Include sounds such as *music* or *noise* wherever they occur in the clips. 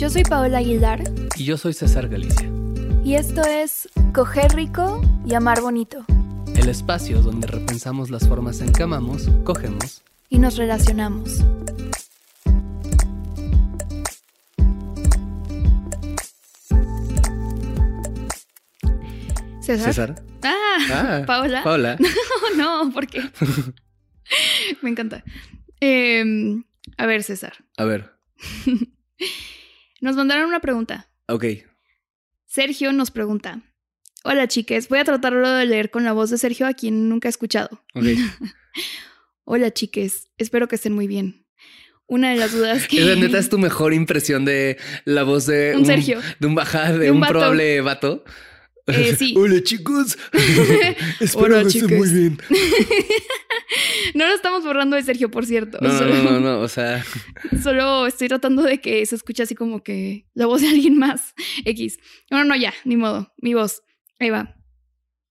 Yo soy Paola Aguilar Y yo soy César Galicia, y esto es Coger Rico y Amar Bonito. el espacio donde repensamos las formas en que amamos, cogemos Y nos relacionamos. César. César. Ah, Ah, Paola. Paola. *laughs* No, no, ¿por qué? *laughs* Me encanta. Em, a ver, César. A ver, *laughs* Nos mandaron una pregunta. ok. Sergio nos pregunta. Hola chiques, voy a tratarlo de leer con la voz de Sergio a quien nunca he escuchado. Ok. *laughs* Hola chiques, espero que estén muy bien. Una de las dudas que... *laughs* Esa neta es tu mejor impresión de la voz de Un Sergio. De un de, De un un, vato. probable vato. Eh, *laughs* sí. Hola chicos. *laughs* Espero Hola, que estén muy bien. *laughs* No lo estamos borrando de Sergio, por cierto. No, no, solo, no, no, no, O sea, solo estoy tratando de que se escuche así como que la voz de alguien más. X. No, no, ya, ni modo. Mi voz. Ahí va.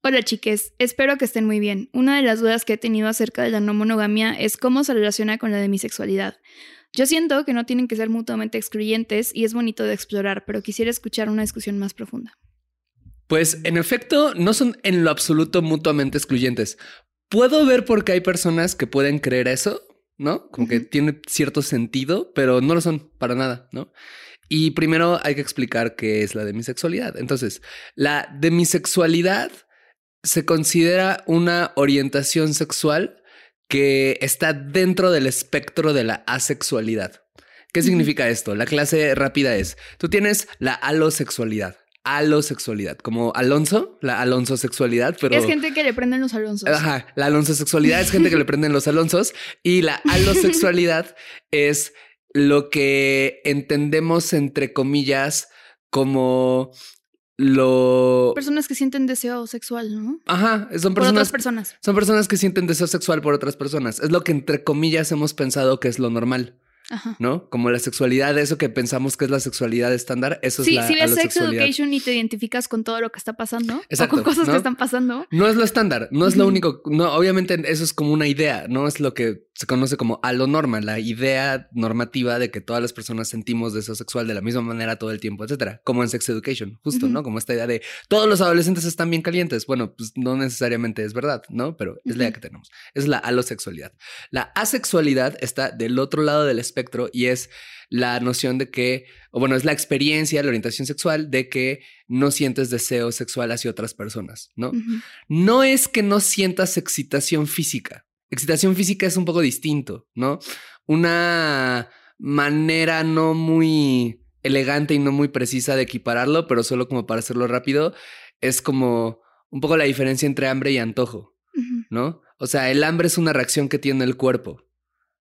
Hola chiques, espero que estén muy bien. Una de las dudas que he tenido acerca de la no monogamia es cómo se relaciona con la demisexualidad. Yo siento que no tienen que ser mutuamente excluyentes y es bonito de explorar, pero quisiera escuchar una discusión más profunda. Pues en efecto, no son en lo absoluto mutuamente excluyentes. Puedo ver por qué hay personas que pueden creer eso, ¿no? Como que tiene cierto sentido, pero no lo son para nada, ¿no? Y primero hay que explicar qué es la demisexualidad. Entonces, la demisexualidad se considera una orientación sexual que está dentro del espectro de la asexualidad. ¿Qué significa esto? La clase rápida es, tú tienes la alosexualidad, alosexualidad, como Alonso, la Alonso sexualidad, pero... Es gente que le prenden los alonsos. Ajá, la alonsosexualidad es gente que le prenden los alonsos y la *laughs* alosexualidad es lo que entendemos entre comillas como lo... Personas que sienten deseo sexual, ¿no? Ajá, son Por otras personas, personas. son personas que sienten deseo sexual por otras personas. Es lo que entre comillas hemos pensado que es lo normal, Ajá. ¿no? Como la sexualidad, eso que pensamos que es la sexualidad estándar, eso Sí, es la si ves Sex. Education y te identificas con todo lo que está pasando, o con cosas ¿no? que están pasando, No es lo estándar, no es lo único. No, obviamente eso es como una idea, no es lo que se conoce como a lo norma, la idea normativa de que todas las personas sentimos deseo sexual de la misma manera todo el tiempo, etcétera. Como en Sex Education, justo. ¿no? Como esta idea de todos los adolescentes están bien calientes. Bueno, pues no necesariamente es verdad, ¿no? Pero es la idea que tenemos. Es la alosexualidad. La asexualidad está del otro lado del espectro y es la noción de que, o bueno, es la experiencia, la orientación sexual de que no sientes deseo sexual hacia otras personas, ¿no? no es que no sientas excitación física. Excitación física es un poco distinto, ¿no? Una manera no muy elegante y no muy precisa de equipararlo, pero solo como para hacerlo rápido, es como un poco la diferencia entre hambre y antojo. ¿no? O sea, el hambre es una reacción que tiene el cuerpo,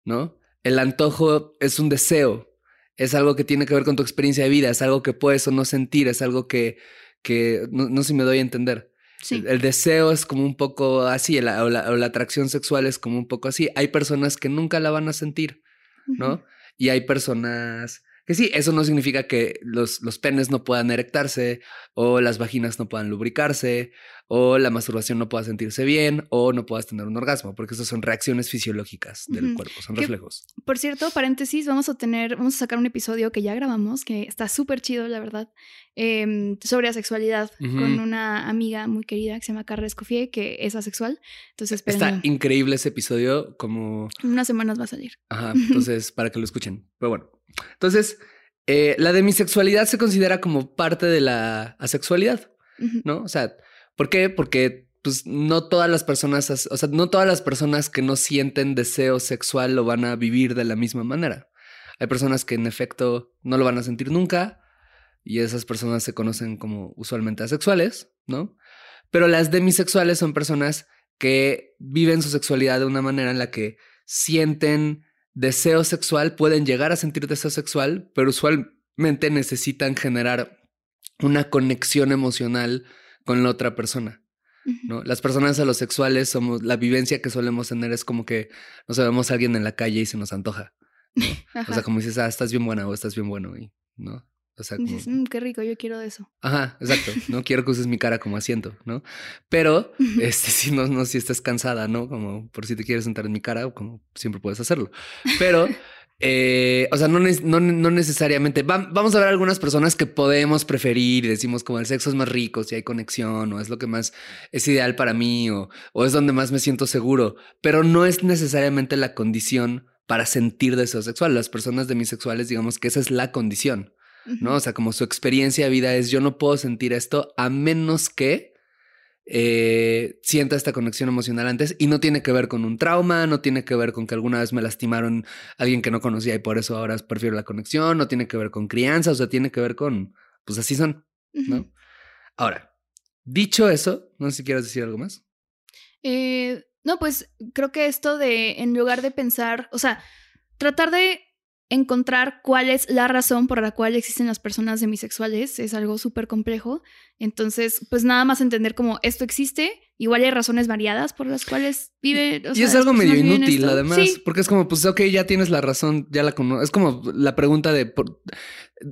¿no? El antojo es un deseo, es algo que tiene que ver con tu experiencia de vida, es algo que puedes o no sentir, es algo que, que no, no sé si me doy a entender. Sí. El, el deseo es como un poco así, la- o, la, o la atracción sexual es como un poco así. Hay personas que nunca la van a sentir, ¿no? Y hay personas que sí, eso no significa que los, los penes no puedan erectarse, o las vaginas no puedan lubricarse, o la masturbación no pueda sentirse bien, o no puedas tener un orgasmo, porque esas son reacciones fisiológicas del cuerpo, son ¿Qué- reflejos. Por cierto, paréntesis, vamos a tener, vamos a sacar un episodio que ya grabamos, que está súper chido, la verdad, em, sobre asexualidad Ujú. con una amiga muy querida que se llama Carla Escofié, que es asexual. Entonces, Está esperen, increíble ese episodio, como en unas semanas va a salir. Ajá, *laughs* entonces para que lo escuchen. Pero bueno, entonces eh, la demisexualidad se considera como parte de la asexualidad. ¿no? O sea, ¿por qué? Porque pues no todas las personas, as- o sea, no todas las personas que no sienten deseo sexual lo van a vivir de la misma manera. Hay personas que en efecto no lo van a sentir nunca y esas personas se conocen como usualmente asexuales, ¿no? Pero las demisexuales son personas que viven su sexualidad de una manera en la que sienten deseo sexual, pueden llegar a sentir deseo sexual, pero usualmente necesitan generar una conexión emocional con la otra persona. ¿no? Las personas alosexuales somos, la vivencia que solemos tener es como que nos vemos a alguien en la calle y se nos antoja. *laughs* O sea, como dices, ah, estás bien buena o estás bien bueno, y, ¿no? O sea, como... dices, mm, qué rico, yo quiero eso. Ajá, exacto. No quiero que uses mi cara como asiento, ¿no? Pero, este, si no, no, si estás cansada, ¿no? Como por si te quieres sentar en mi cara, como siempre puedes hacerlo. Pero, eh, o sea, no, no, no necesariamente. vamos a ver algunas personas que podemos preferir y decimos como el sexo es más rico, si hay conexión, o es lo que más es ideal para mí, o, o es donde más me siento seguro. Pero no es necesariamente la condición para sentir deseo sexual. Las personas demisexuales, digamos que esa es la condición, ¿no? O sea, como su experiencia de vida es yo no puedo sentir esto a menos que eh, sienta esta conexión emocional antes y no tiene que ver con un trauma, no tiene que ver con que alguna vez me lastimaron a alguien que no conocía y por eso ahora prefiero la conexión, no tiene que ver con crianza, o sea, tiene que ver con, pues así son, ¿no? Ahora, dicho eso, no sé si quieres decir algo más. Eh, no, pues creo que esto de, en lugar de pensar, o sea, tratar de encontrar cuál es la razón por la cual existen las personas demisexuales es algo súper complejo. Entonces, pues nada más entender cómo esto existe Igual hay razones variadas por las cuales vive. y es algo medio inútil, además, porque es como, pues, ok, ya tienes la razón, ya la conozco. Es como la pregunta de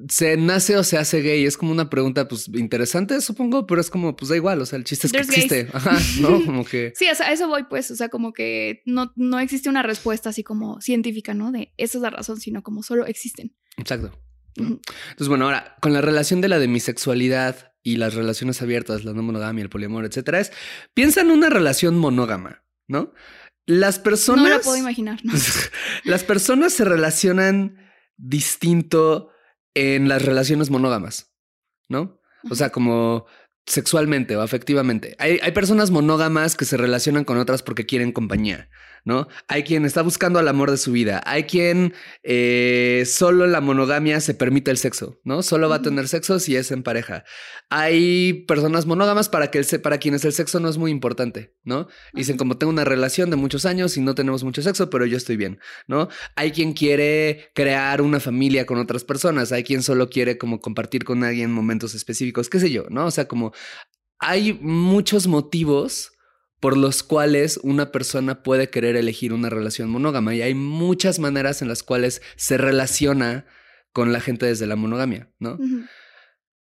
se nace o se hace gay. Es como una pregunta, pues, interesante, supongo, pero es como, pues, da igual. O sea, el chiste es que existe. Ajá, ¿no? *laughs* Como que. sí, o sea, a eso voy, pues. O sea, como que no, no existe una respuesta así como científica, ¿no? De esa es la razón, sino como solo existen. Exacto. Entonces, bueno, ahora, con la relación de la demisexualidad y las relaciones abiertas, la no monogamia, el poliamor, etcétera, es piensa en una relación monógama, ¿no? Las personas. No lo puedo imaginar, ¿no? *laughs* las personas se relacionan distinto en las relaciones monógamas, ¿no? O sea, como sexualmente o afectivamente. Hay, hay, personas monógamas que se relacionan con otras porque quieren compañía, ¿no? Hay quien está buscando al amor de su vida. Hay quien eh, solo en la monogamia se permite el sexo, ¿no? Solo va a tener sexo si es en pareja. Hay personas monógamas para, que el, para quienes el sexo no es muy importante, ¿no? Dicen como tengo una relación de muchos años y no tenemos mucho sexo, pero yo estoy bien, ¿no? Hay quien quiere crear una familia con otras personas. Hay quien solo quiere como compartir con alguien momentos específicos, qué sé yo, ¿no? O sea, como hay muchos motivos por los cuales una persona puede querer elegir una relación monógama y hay muchas maneras en las cuales se relaciona con la gente desde la monogamia, ¿no?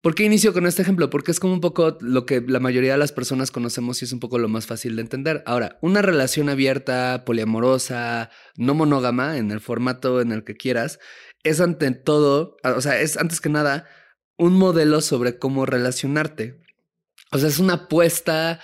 ¿Por qué inicio con este ejemplo? Porque es como un poco lo que la mayoría de las personas conocemos y es un poco lo más fácil de entender. Ahora, una relación abierta, poliamorosa, no monógama, en el formato en el que quieras, es ante todo, o sea, es antes que nada un modelo sobre cómo relacionarte. O sea, es una apuesta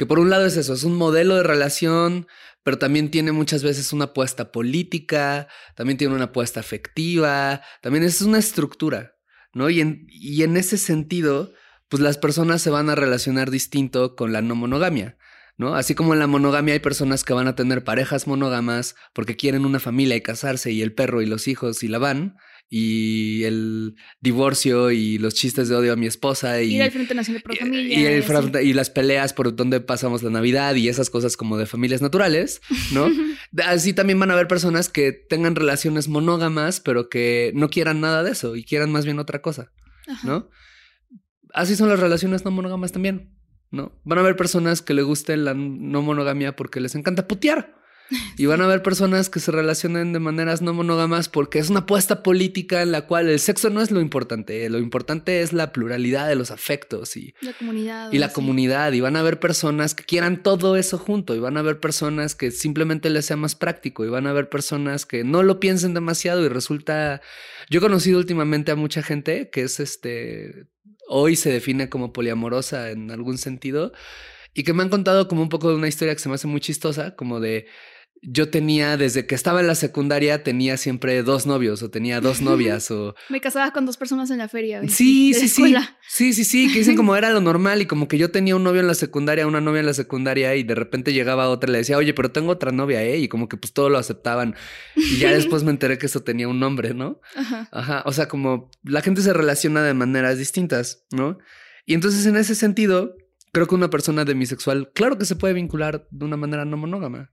que por un lado es eso, es un modelo de relación, pero también tiene muchas veces una apuesta política, también tiene una apuesta afectiva, también es una estructura, ¿no? Y en, y en ese sentido, pues las personas se van a relacionar distinto con la no monogamia. ¿No? Así como en la monogamia hay personas que van a tener parejas monógamas porque quieren una familia y casarse y el perro y los hijos y la van, y el divorcio y los chistes de odio a mi esposa y, y Frente Nacional Pro Familia y, y, las peleas por donde pasamos la Navidad y esas cosas como de familias naturales, ¿no? *laughs* Así también van a haber personas que tengan relaciones monógamas, pero que no quieran nada de eso y quieran más bien otra cosa, ¿no? Así son las relaciones no monógamas también, ¿no? Van a haber personas que le guste la no monogamia porque les encanta putear. Y van a haber personas que se relacionen de maneras no monógamas porque es una apuesta política en la cual el sexo no es lo importante. Lo importante es la pluralidad de los afectos y la comunidad. Y la comunidad. Y van a haber personas que quieran todo eso junto. Y van a haber personas que simplemente les sea más práctico. Y van a haber personas que no lo piensen demasiado. Y resulta. Yo he conocido últimamente a mucha gente que es este. Hoy se define como poliamorosa en algún sentido. Y que me han contado como un poco de una historia que se me hace muy chistosa, como de yo tenía, desde que estaba en la secundaria, tenía siempre dos novios o tenía dos *laughs* novias o... Me casaba con dos personas en la feria. Sí, sí, sí. Sí, sí, sí, que dicen como *laughs* era lo normal y como que yo tenía un novio en la secundaria, una novia en la secundaria y de repente llegaba otra y le decía, oye, pero tengo otra novia, ¿eh? Y como que pues todo lo aceptaban. Y ya *laughs* después me enteré que eso tenía un nombre, ¿no? Ajá. Ajá. O sea, como la gente se relaciona de maneras distintas, ¿no? Y entonces en ese sentido, creo que una persona demisexual, claro que se puede vincular de una manera no monógama.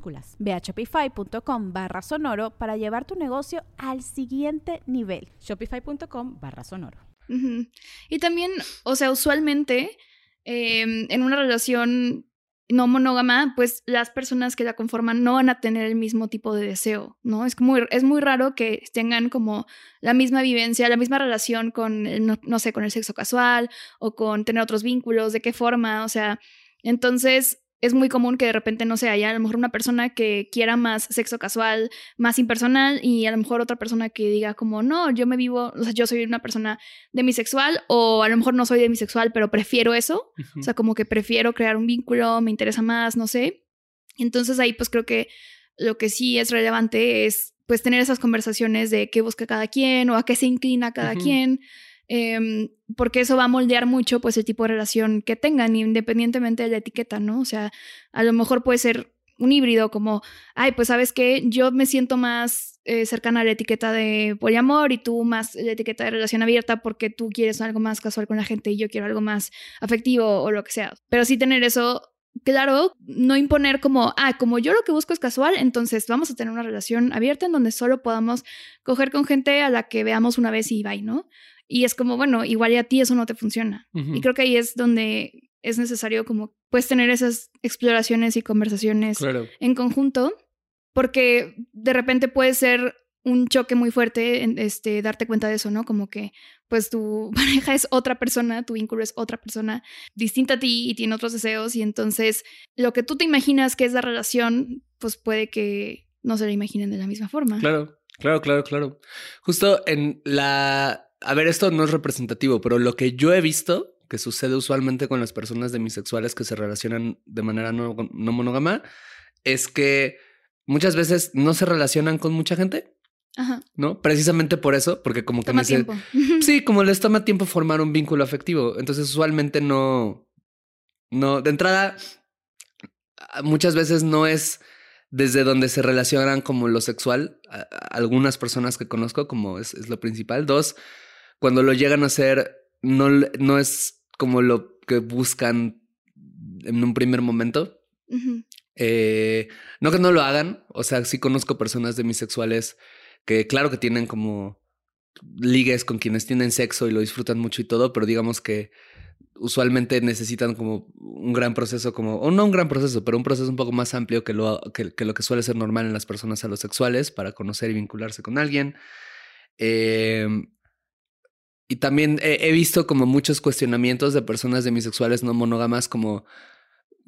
Ve a shopify.com barra sonoro para llevar tu negocio al siguiente nivel. Shopify.com barra sonoro. Y también, o sea, usualmente em, en una relación no monógama, pues las personas que la conforman no van a tener el mismo tipo de deseo, ¿no? Es muy, es muy raro que tengan como la misma vivencia, la misma relación con, no, no, sé, con el sexo casual o con tener otros vínculos, de qué forma, o sea, entonces es muy común que de repente no se haya a lo mejor una persona que quiera más sexo casual, más impersonal y a lo mejor otra persona que diga como, no, yo me vivo, o sea, yo soy una persona demisexual o a lo mejor no soy demisexual, pero prefiero eso, o sea, como que prefiero crear un vínculo, me interesa más, no sé. Entonces ahí pues creo que lo que sí es relevante es pues tener esas conversaciones de qué busca cada quien o a qué se inclina cada quien. Em, porque eso va a moldear mucho pues el tipo de relación que tengan, independientemente de la etiqueta, ¿no? O sea, a lo mejor puede ser un híbrido como, ay, pues sabes que yo me siento más eh, cercana a la etiqueta de poliamor y tú más la etiqueta de relación abierta porque tú quieres algo más casual con la gente y yo quiero algo más afectivo o lo que sea. Pero sí tener eso claro, no imponer como, ah, como yo lo que busco es casual, entonces vamos a tener una relación abierta en donde solo podamos coger con gente a la que veamos una vez y bye, ¿no? Y es como, bueno, igual a ti eso no te funciona. Y creo que ahí es donde es necesario como, pues, tener esas exploraciones y conversaciones en conjunto, porque de repente puede ser un choque muy fuerte en, este, darte cuenta de eso, ¿no? Como que, pues, tu *laughs* pareja es otra persona, tu vínculo es otra persona distinta a ti y tiene otros deseos, y entonces lo que tú te imaginas que es la relación, pues puede que no se la imaginen de la misma forma. Claro, claro, claro, claro. Justo en la a ver, esto no es representativo, pero lo que yo he visto que sucede usualmente con las personas demisexuales que se relacionan de manera no, monógama es que muchas veces no se relacionan con mucha gente. Ajá. ¿No? Precisamente por eso, porque como que toma tiempo. *laughs* Sí, como les toma tiempo formar un vínculo afectivo. Entonces, usualmente no. No, de entrada, muchas veces no es desde donde se relacionan como lo sexual. algunas personas que conozco, como es, es lo principal. Dos, cuando lo llegan a hacer, no, no es como lo que buscan en un primer momento. Eh, no que no lo hagan, o sea, sí conozco personas demisexuales que claro que tienen como ligues con quienes tienen sexo y lo disfrutan mucho y todo, pero digamos que usualmente necesitan como un gran proceso, como, o no un gran proceso, pero un proceso un poco más amplio que lo que, que lo que suele ser normal en las personas alosexuales para conocer y vincularse con alguien. Eh, y también he, visto como muchos cuestionamientos de personas demisexuales no monógamas, como,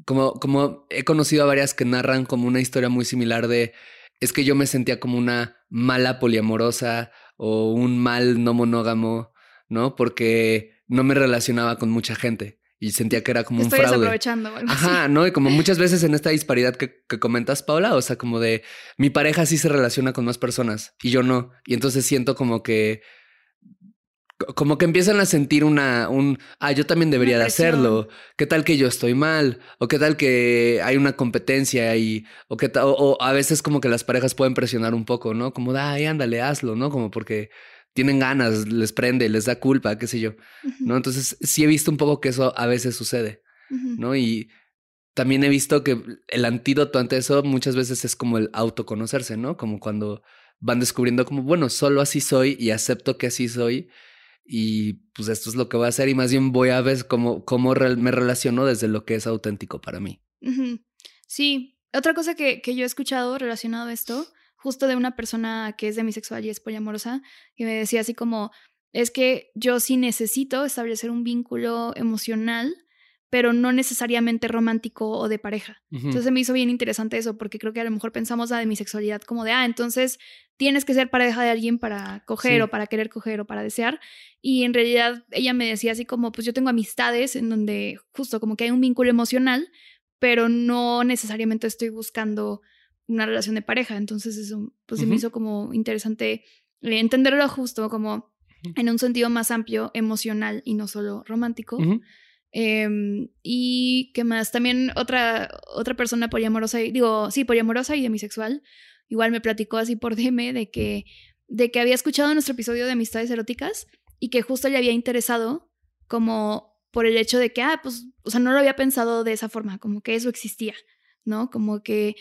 como, como he conocido a varias que narran como una historia muy similar de es que yo me sentía como una mala poliamorosa o un mal no monógamo, ¿no? Porque no me relacionaba con mucha gente y sentía que era como un fraude. Desaprovechando. Ajá, ¿no? Y como *laughs* muchas veces en esta disparidad que, que, comentas, Paula, o sea, como de mi pareja sí se relaciona con más personas y yo no. Y entonces siento como que como que empiezan a sentir una, un, ah, yo también debería de hacerlo. ¿Qué tal que yo estoy mal? O qué tal que hay una competencia y, o qué tal, o, a veces como que las parejas pueden presionar un poco, ¿no? Como, ay, ándale, hazlo, ¿no? Como porque tienen ganas, les prende, les da culpa, qué sé yo, ¿no? Entonces sí he visto un poco que eso a veces sucede, ¿no? Y también he visto que el antídoto ante eso muchas veces es como el autoconocerse, ¿no? Como cuando van descubriendo como, bueno, solo así soy y acepto que así soy y pues esto es lo que voy a hacer y más bien voy a ver cómo, cómo me relaciono desde lo que es auténtico para mí. Sí, otra cosa que, que, yo he escuchado relacionado a esto, justo de una persona que es demisexual y es poliamorosa, que me decía así como, es que yo sí necesito establecer un vínculo emocional pero no necesariamente romántico o de pareja. Entonces me hizo bien interesante eso, porque creo que a lo mejor pensamos la de mi sexualidad como de, ah, entonces tienes que ser pareja de alguien para coger o para querer coger o para desear. Y en realidad ella me decía así como, pues yo tengo amistades en donde justo como que hay un vínculo emocional, pero no necesariamente estoy buscando una relación de pareja. Entonces eso, pues me hizo como interesante eh, entenderlo justo como en un sentido más amplio, emocional y no solo romántico. Em, y qué más, también otra, otra persona poliamorosa, digo, sí, poliamorosa y demisexual, igual me platicó así por *laughs* DM de que, de que había escuchado nuestro episodio de amistades eróticas y que justo le había interesado como por el hecho de que, ah, pues, o sea, no lo había pensado de esa forma, como que eso existía, ¿no? Como que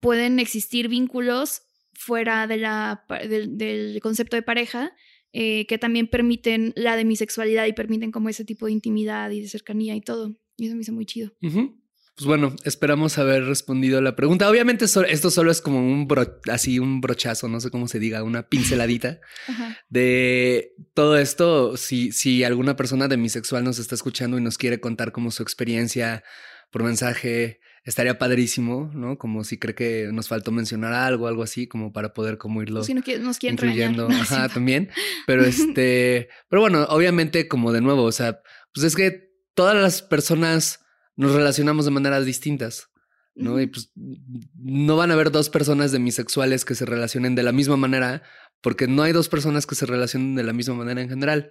pueden existir vínculos fuera de la, del concepto de pareja eh, que también permiten la demisexualidad y permiten como ese tipo de intimidad y de cercanía y todo. Y eso me hizo muy chido. Pues bueno, esperamos haber respondido a la pregunta. Obviamente esto solo es como un así un brochazo, no sé cómo se diga, una pinceladita *laughs* de todo esto. Si, si alguna persona demisexual nos está escuchando y nos quiere contar como su experiencia por mensaje, estaría padrísimo, ¿no? Como si cree que nos faltó mencionar algo, algo así, como para poder como irlo si no nos quieren incluyendo. *laughs* Ajá, también. Pero este, pero bueno, obviamente como de nuevo, o sea, pues es que todas las personas nos relacionamos de maneras distintas. ¿no? Y pues no van a haber dos personas demisexuales que se relacionen de la misma manera, porque no hay dos personas que se relacionen de la misma manera en general.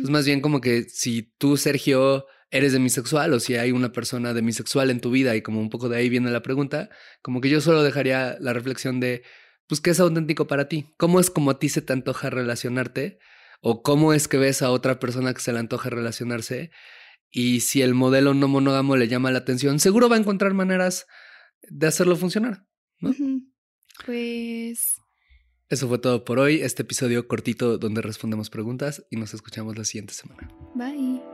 Es más bien como que si tú, Sergio, eres demisexual o si hay una persona demisexual en tu vida y como un poco de ahí viene la pregunta, como que yo solo dejaría la reflexión de, pues, ¿qué es auténtico para ti? ¿Cómo es como a ti se te antoja relacionarte? ¿O cómo es que ves a otra persona que se le antoja relacionarse? Y si el modelo no monógamo le llama la atención, seguro va a encontrar maneras de hacerlo funcionar, ¿no? Pues... Eso fue todo por hoy, este episodio cortito donde respondemos preguntas y nos escuchamos la siguiente semana. Bye.